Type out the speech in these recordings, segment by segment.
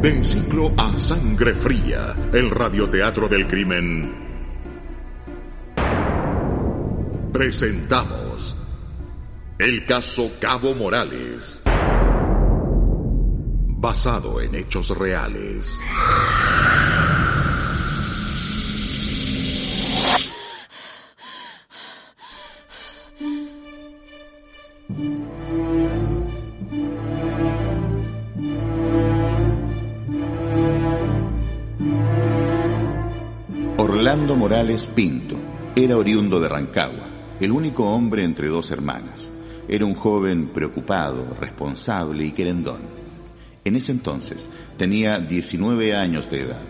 del ciclo A Sangre Fría, el radioteatro del crimen, presentamos el caso Cabo Morales, basado en hechos reales. Orlando Morales Pinto era oriundo de Rancagua, el único hombre entre dos hermanas. Era un joven preocupado, responsable y querendón. En ese entonces tenía 19 años de edad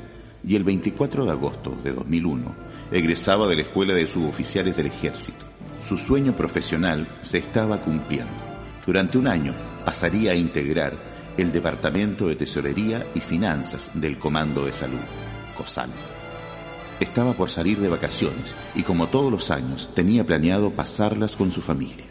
y el 24 de agosto de 2001 egresaba de la Escuela de Suboficiales del Ejército. Su sueño profesional se estaba cumpliendo. Durante un año pasaría a integrar el Departamento de Tesorería y Finanzas del Comando de Salud, COSAL. Estaba por salir de vacaciones y como todos los años tenía planeado pasarlas con su familia.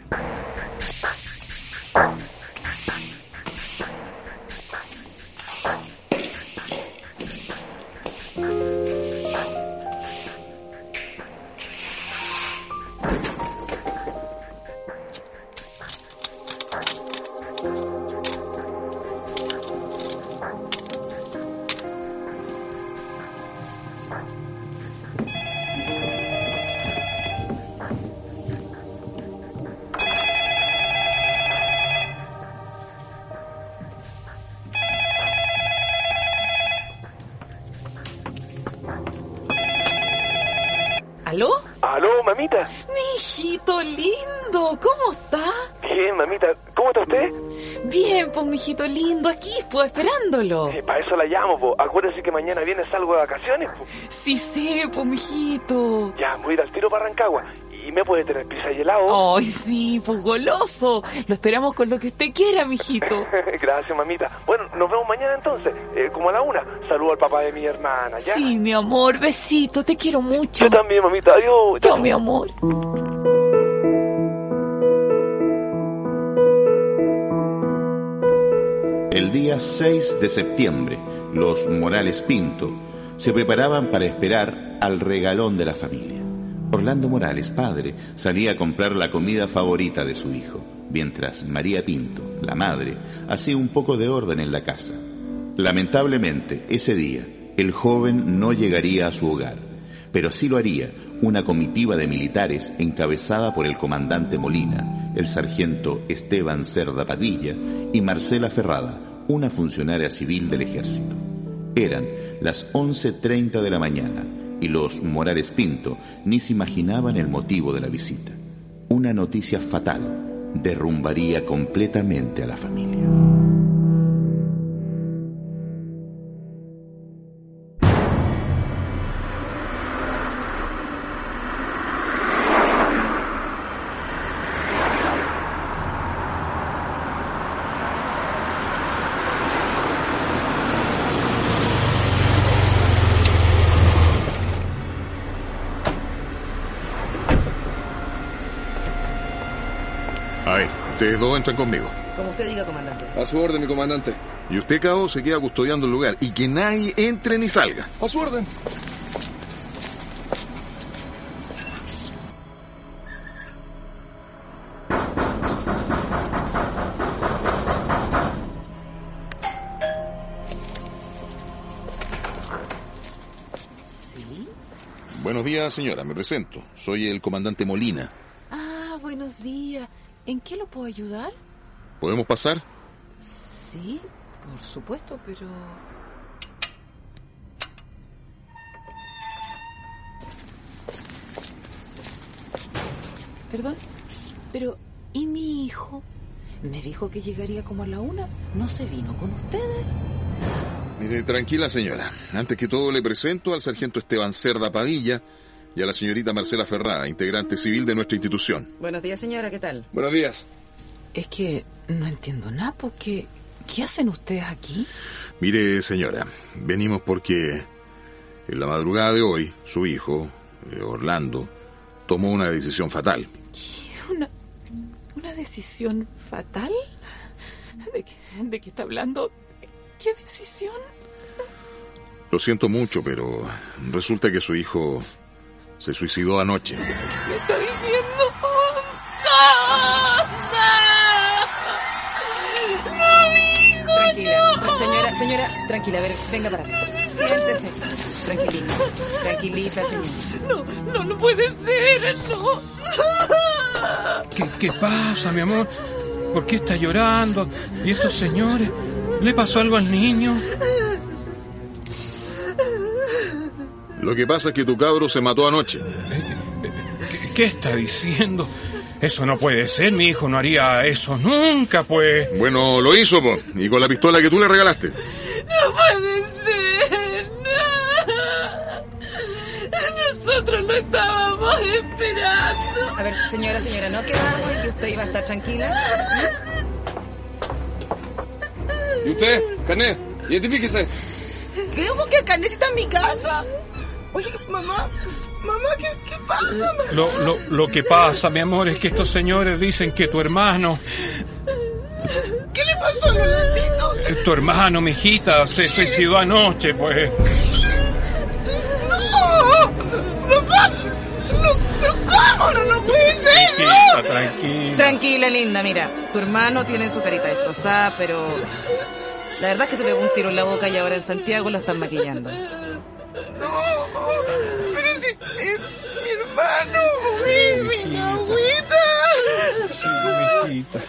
Mi hijito lindo, ¿cómo está? Bien, mamita. ¿Cómo está usted? Bien, pues mi hijito lindo, aquí, pues esperándolo. Para eso la llamo, po. Acuérdese que mañana viene salgo de vacaciones, po. Sí sé, pues mi hijito. Ya, voy a ir al tiro para Rancagua. ¿Y me puede tener pizza y helado? Ay, sí, pues goloso. Lo esperamos con lo que usted quiera, mijito. Gracias, mamita. Bueno, nos vemos mañana entonces, eh, como a la una. Saludo al papá de mi hermana, ¿ya? Sí, mi amor, besito, te quiero mucho. Yo también, mamita. Adiós. Chao, mi amor. El día 6 de septiembre, los Morales Pinto se preparaban para esperar al regalón de la familia. Orlando Morales, padre, salía a comprar la comida favorita de su hijo, mientras María Pinto, la madre, hacía un poco de orden en la casa. Lamentablemente, ese día, el joven no llegaría a su hogar, pero sí lo haría una comitiva de militares encabezada por el comandante Molina, el sargento Esteban Cerda Padilla y Marcela Ferrada, una funcionaria civil del ejército. Eran las 11.30 de la mañana y los Morales Pinto ni se imaginaban el motivo de la visita. Una noticia fatal derrumbaría completamente a la familia. Ustedes dos entran conmigo. Como usted diga, comandante. A su orden, mi comandante. Y usted, Cabo, se queda custodiando el lugar y que nadie entre ni salga. A su orden. ¿Sí? Buenos días, señora, me presento. Soy el comandante Molina. Ah, buenos días. ¿En qué lo puedo ayudar? ¿Podemos pasar? Sí, por supuesto, pero... Perdón, pero ¿y mi hijo? Me dijo que llegaría como a la una. ¿No se vino con ustedes? Mire, tranquila, señora. Antes que todo, le presento al sargento Esteban Cerda Padilla y a la señorita Marcela Ferrada, integrante civil de nuestra institución. Buenos días, señora, ¿qué tal? Buenos días. Es que no entiendo nada, porque... ¿Qué hacen ustedes aquí? Mire, señora, venimos porque en la madrugada de hoy, su hijo, eh, Orlando, tomó una decisión fatal. ¿Qué? ¿Una, una decisión fatal? ¿De qué, ¿De qué está hablando? ¿Qué decisión? Lo siento mucho, pero resulta que su hijo se suicidó anoche. ¿Qué está diciendo? ¡No! ¡No! ¡No, mi hijo! Tranquila, señora, señora, tranquila, a ver, venga para acá. Siéntese. Tranquilita, tranquilita, señora. No, no, no puede ser, no. ¿Qué, qué pasa, mi amor? ¿Por qué está llorando? ¿Y estos señores? ¿Le pasó algo al niño? Lo que pasa es que tu cabro se mató anoche. ¿Qué, qué está diciendo? Eso no puede ser, mi hijo no haría eso nunca, pues. Bueno, lo hizo, po, y con la pistola que tú le regalaste. No puede ser. No. Nosotros lo estábamos esperando. A ver, señora, señora, ¿no quedamos en que usted iba a estar tranquila? ¿Y usted? Carnet, identifíquese. ¿Cómo que acá necesita mi casa? Oye, mamá, mamá, ¿qué, qué pasa? mamá? Lo, lo, lo que pasa, mi amor, es que estos señores dicen que tu hermano, ¿Qué le pasó a Rolandito? eh, tu hermano, mi hijita, se suicidó anoche, pues. ¡No! ¡Papá! ¡No! ¿Pero cómo? ¡No, no puede ser! Hijita, tranquila. Tranquila, linda, mira. Tu hermano tiene su carita destrozada, pero... La verdad es que se pegó un tiro en la boca y ahora en Santiago lo están maquillando. Si es mi hermano, mi, mi agüita.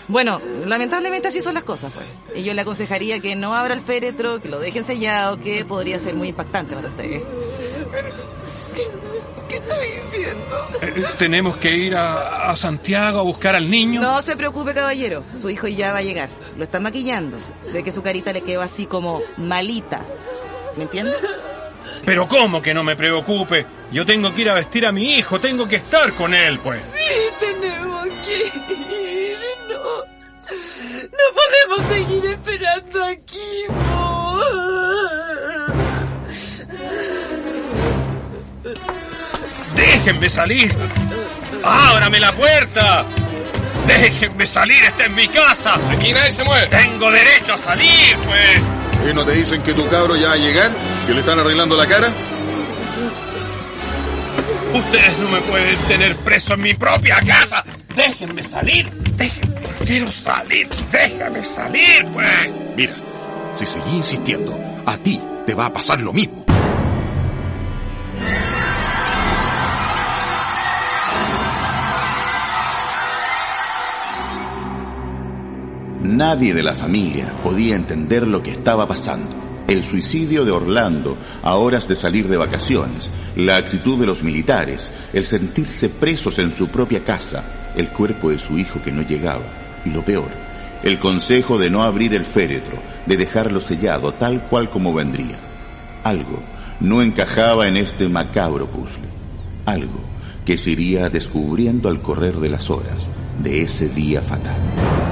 Bueno, lamentablemente así son las cosas, pues. Y yo le aconsejaría que no abra el féretro, que lo dejen sellado, que podría ser muy impactante para ustedes. ¿Qué está diciendo? Eh, Tenemos que ir a, a Santiago a buscar al niño. No se preocupe, caballero. Su hijo ya va a llegar. Lo están maquillando. Ve que su carita le quedó así como malita. ¿Me entiende? Pero ¿cómo que no me preocupe? Yo tengo que ir a vestir a mi hijo, tengo que estar con él, pues. Sí, tenemos que ir. No. No podemos seguir esperando aquí, po. ¡Déjenme salir! ¡Ábrame la puerta! ¡Déjenme salir! ¡Está en mi casa! Aquí nadie se mueve. ¡Tengo derecho a salir, pues! ¿Y no te dicen que tu cabro ya va a llegar? ¿Que le están arreglando la cara? Ustedes no me pueden tener preso en mi propia casa. Déjenme salir. Déjenme. Quiero salir. Déjame salir, pues. Mira, si seguí insistiendo, a ti te va a pasar lo mismo. Nadie de la familia podía entender lo que estaba pasando. El suicidio de Orlando a horas de salir de vacaciones, la actitud de los militares, el sentirse presos en su propia casa, el cuerpo de su hijo que no llegaba y lo peor, el consejo de no abrir el féretro, de dejarlo sellado tal cual como vendría. Algo no encajaba en este macabro puzzle. Algo que se iría descubriendo al correr de las horas de ese día fatal.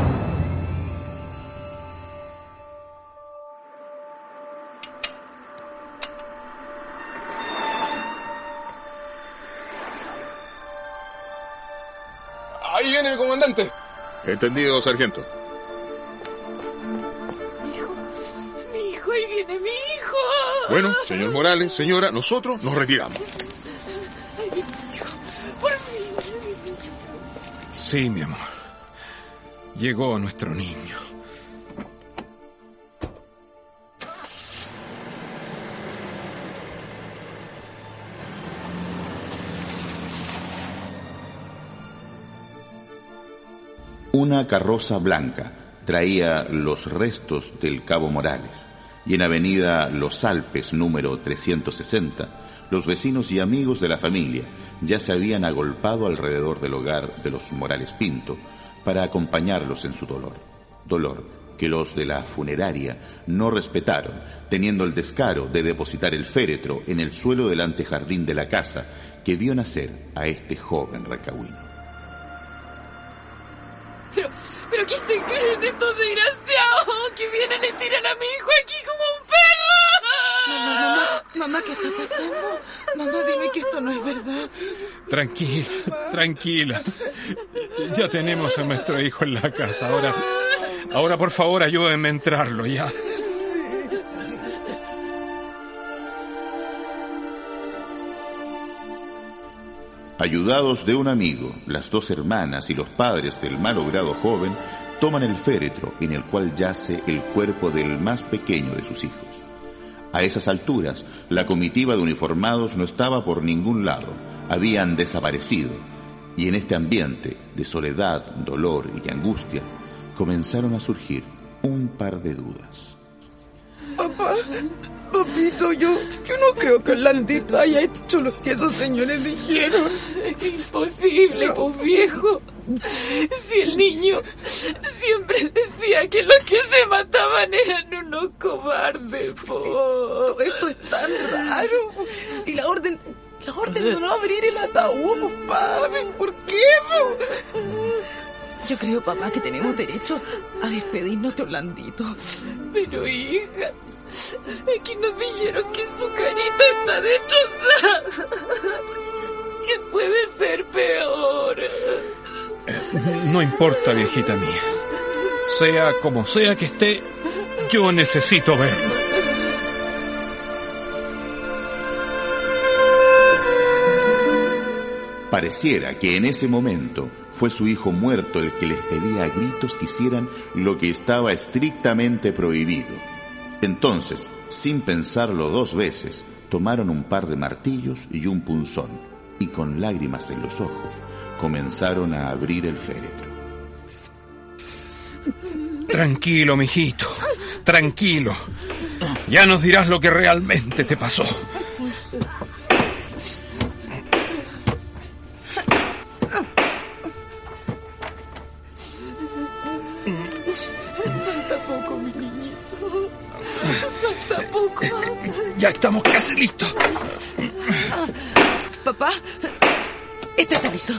Entendido, sargento. Mi hijo, mi hijo, ahí viene mi hijo. Bueno, señor Morales, señora, nosotros nos retiramos. Ahí viene mi hijo. Por fin. Sí, mi amor. Llegó nuestro niño. Una carroza blanca traía los restos del Cabo Morales y en Avenida Los Alpes número 360, los vecinos y amigos de la familia ya se habían agolpado alrededor del hogar de los Morales Pinto para acompañarlos en su dolor. Dolor que los de la funeraria no respetaron, teniendo el descaro de depositar el féretro en el suelo del antejardín de la casa que vio nacer a este joven recauino. Pero, pero ¿qué se creen estos desgraciados que vienen y tiran a mi hijo aquí como un perro? Mamá, mamá, mamá, ¿qué está pasando? Mamá, dime que esto no es verdad. Tranquila, tranquila. Ya tenemos a nuestro hijo en la casa. Ahora, ahora por favor ayúdenme a entrarlo ya. Ayudados de un amigo, las dos hermanas y los padres del malogrado joven toman el féretro en el cual yace el cuerpo del más pequeño de sus hijos. A esas alturas, la comitiva de uniformados no estaba por ningún lado, habían desaparecido, y en este ambiente de soledad, dolor y angustia, comenzaron a surgir un par de dudas. Papá, papito, yo, yo no creo que Orlandito haya hecho lo que esos señores dijeron. Imposible, pues viejo. Si el niño siempre decía que los que se mataban eran unos cobardes, po. Esto es tan raro. Y la orden, la orden de no abrir el ataúd, papá. ¿Por qué? po? Yo creo, papá, que tenemos derecho a despedirnos de Orlandito. Pero hija, aquí nos dijeron que su carita está destrozada. ¿Qué puede ser peor? No importa, viejita mía. Sea como sea que esté, yo necesito verlo. Pareciera que en ese momento fue su hijo muerto el que les pedía a gritos que hicieran lo que estaba estrictamente prohibido. Entonces, sin pensarlo dos veces, tomaron un par de martillos y un punzón, y con lágrimas en los ojos, comenzaron a abrir el féretro. Tranquilo, mijito. Tranquilo. Ya nos dirás lo que realmente te pasó. Ya estamos casi listos. Papá, este está listo.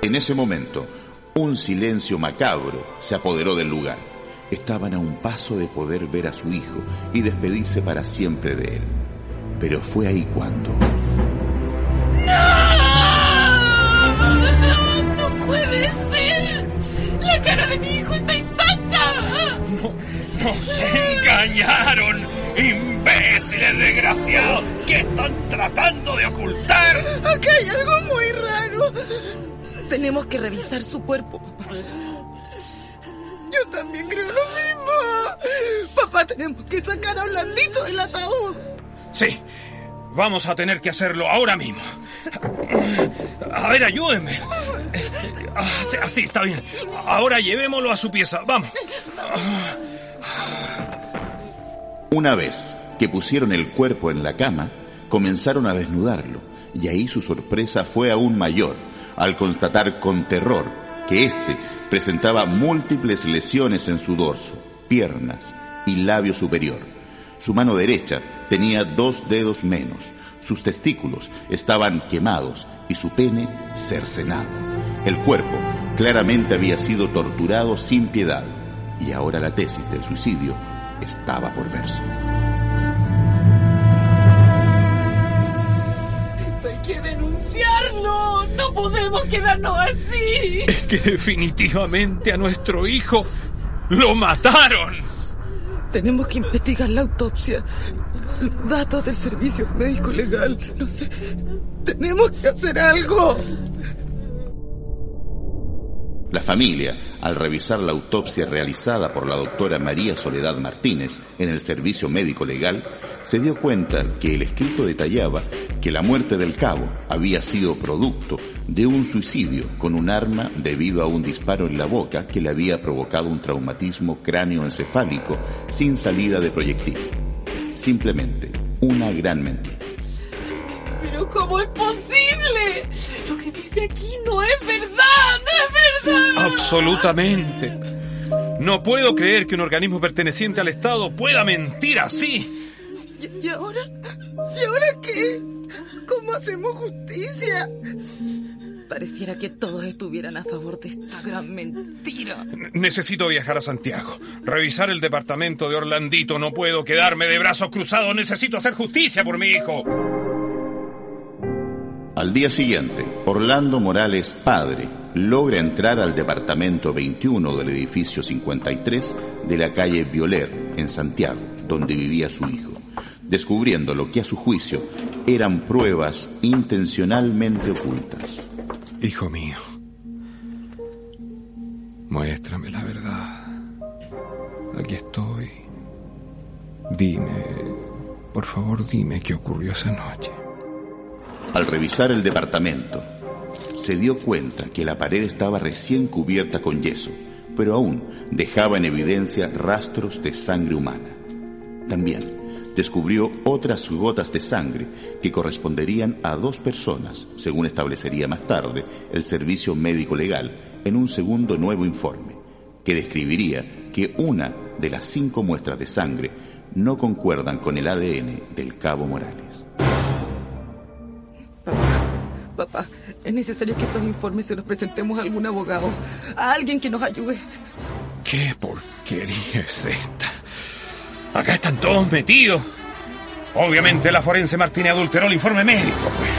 En ese momento, un silencio macabro se apoderó del lugar. Estaban a un paso de poder ver a su hijo y despedirse para siempre de él. Pero fue ahí cuando... ¡No puede ser! ¡Nos engañaron! ¡Imbéciles desgraciados! ¿Qué están tratando de ocultar? Acá hay algo muy raro. Tenemos que revisar su cuerpo, papá. Yo también creo lo mismo. Papá, tenemos que sacar a Orlandito del ataúd. Sí, vamos a tener que hacerlo ahora mismo. A ver, ayúdenme. Así, así, está bien. Ahora llevémoslo a su pieza. Vamos. Una vez que pusieron el cuerpo en la cama, comenzaron a desnudarlo, y ahí su sorpresa fue aún mayor al constatar con terror que éste presentaba múltiples lesiones en su dorso, piernas y labio superior. Su mano derecha tenía dos dedos menos, sus testículos estaban quemados y su pene cercenado. El cuerpo claramente había sido torturado sin piedad y ahora la tesis del suicidio estaba por verse. Esto hay que denunciarlo. No podemos quedarnos así. Es que definitivamente a nuestro hijo lo mataron. Tenemos que investigar la autopsia. Los datos del servicio médico legal. No sé. Tenemos que hacer algo. La familia, al revisar la autopsia realizada por la doctora María Soledad Martínez en el Servicio Médico Legal, se dio cuenta que el escrito detallaba que la muerte del cabo había sido producto de un suicidio con un arma debido a un disparo en la boca que le había provocado un traumatismo cráneoencefálico sin salida de proyectil. Simplemente una gran mentira. Pero ¿cómo es posible? Lo que dice aquí no es verdad, no es verdad. Absolutamente. No puedo creer que un organismo perteneciente al Estado pueda mentir así. ¿Y, y ahora? ¿Y ahora qué? ¿Cómo hacemos justicia? Pareciera que todos estuvieran a favor de esta gran mentira. Necesito viajar a Santiago, revisar el departamento de Orlandito. No puedo quedarme de brazos cruzados. Necesito hacer justicia por mi hijo. Al día siguiente, Orlando Morales, padre, logra entrar al departamento 21 del edificio 53 de la calle Violer, en Santiago, donde vivía su hijo. descubriendo lo que a su juicio eran pruebas intencionalmente ocultas. Hijo mío, muéstrame la verdad. Aquí estoy. Dime, por favor, dime qué ocurrió esa noche. Al revisar el departamento, se dio cuenta que la pared estaba recién cubierta con yeso, pero aún dejaba en evidencia rastros de sangre humana. También descubrió otras gotas de sangre que corresponderían a dos personas, según establecería más tarde el Servicio Médico Legal en un segundo nuevo informe, que describiría que una de las cinco muestras de sangre no concuerdan con el ADN del cabo Morales. Papá, es necesario que estos informes se los presentemos a algún abogado, a alguien que nos ayude. ¿Qué porquería es esta? Acá están todos metidos. Obviamente la forense Martínez adulteró el informe médico. pues.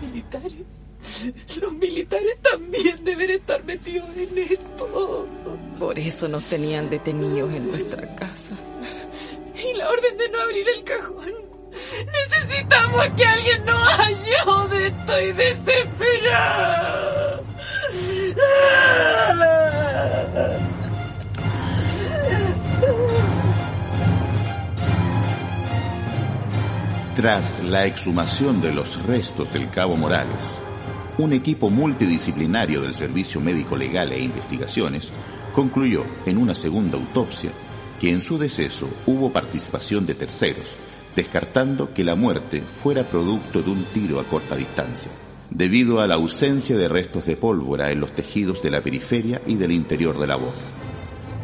Los militares. Los militares también deben estar metidos en esto. Por eso nos tenían detenidos en nuestra casa. Y la orden de no abrir el cajón. Necesitamos que alguien nos ayude. Estoy desesperada. Tras la exhumación de los restos del cabo Morales, un equipo multidisciplinario del Servicio Médico Legal e Investigaciones concluyó en una segunda autopsia que en su deceso hubo participación de terceros, descartando que la muerte fuera producto de un tiro a corta distancia, debido a la ausencia de restos de pólvora en los tejidos de la periferia y del interior de la boca.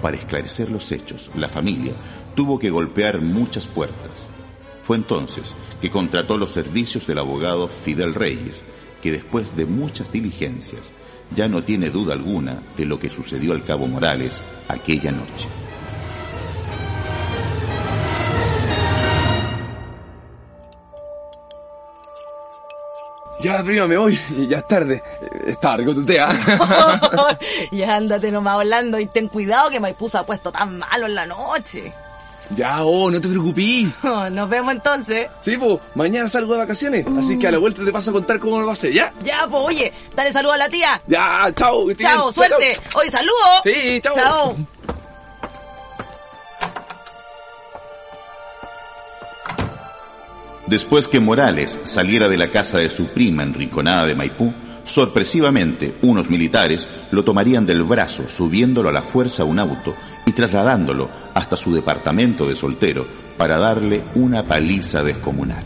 Para esclarecer los hechos, la familia tuvo que golpear muchas puertas. Fue entonces que contrató los servicios del abogado Fidel Reyes, que después de muchas diligencias ya no tiene duda alguna de lo que sucedió al cabo Morales aquella noche. Ya, prima, me voy. Ya es tarde. Está rico ya ándate nomás hablando y ten cuidado que se ha puesto tan malo en la noche. Ya, oh, no te preocupes. Nos vemos entonces. Sí, pues, mañana salgo de vacaciones. Así que a la vuelta te paso a contar cómo lo pasé, ¿ya? Ya, pues oye, dale saludo a la tía. Ya, chao. Chao, suerte. Oye, saludo. Sí, chao. Chao. Después que Morales saliera de la casa de su prima en Rinconada de Maipú, sorpresivamente unos militares lo tomarían del brazo subiéndolo a la fuerza a un auto y trasladándolo hasta su departamento de soltero para darle una paliza descomunal.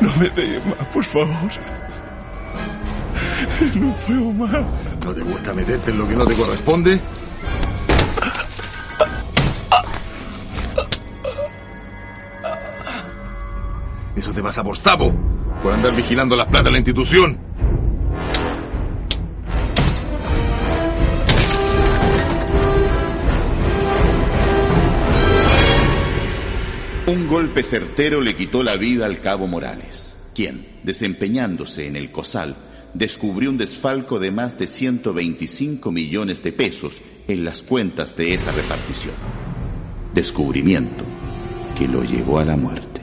No me pegues más, por favor. No puedo más. ¿No te gusta meterte en lo que no te corresponde? Por sapo, por andar vigilando las plata de la institución. Un golpe certero le quitó la vida al cabo Morales, quien, desempeñándose en el COSAL, descubrió un desfalco de más de 125 millones de pesos en las cuentas de esa repartición. Descubrimiento que lo llevó a la muerte.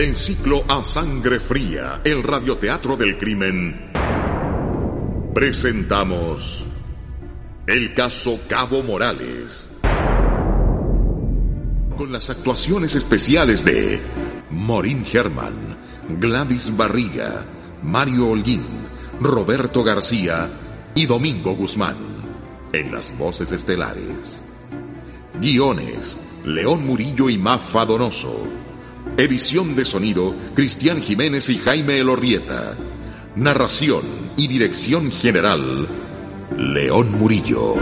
Del ciclo A Sangre Fría, el radioteatro del crimen, presentamos el caso Cabo Morales. Con las actuaciones especiales de Morín Germán, Gladys Barriga, Mario Holguín, Roberto García y Domingo Guzmán. En las voces estelares. Guiones, León Murillo y Mafa Donoso. Edición de sonido, Cristian Jiménez y Jaime Elorrieta. Narración y dirección general, León Murillo.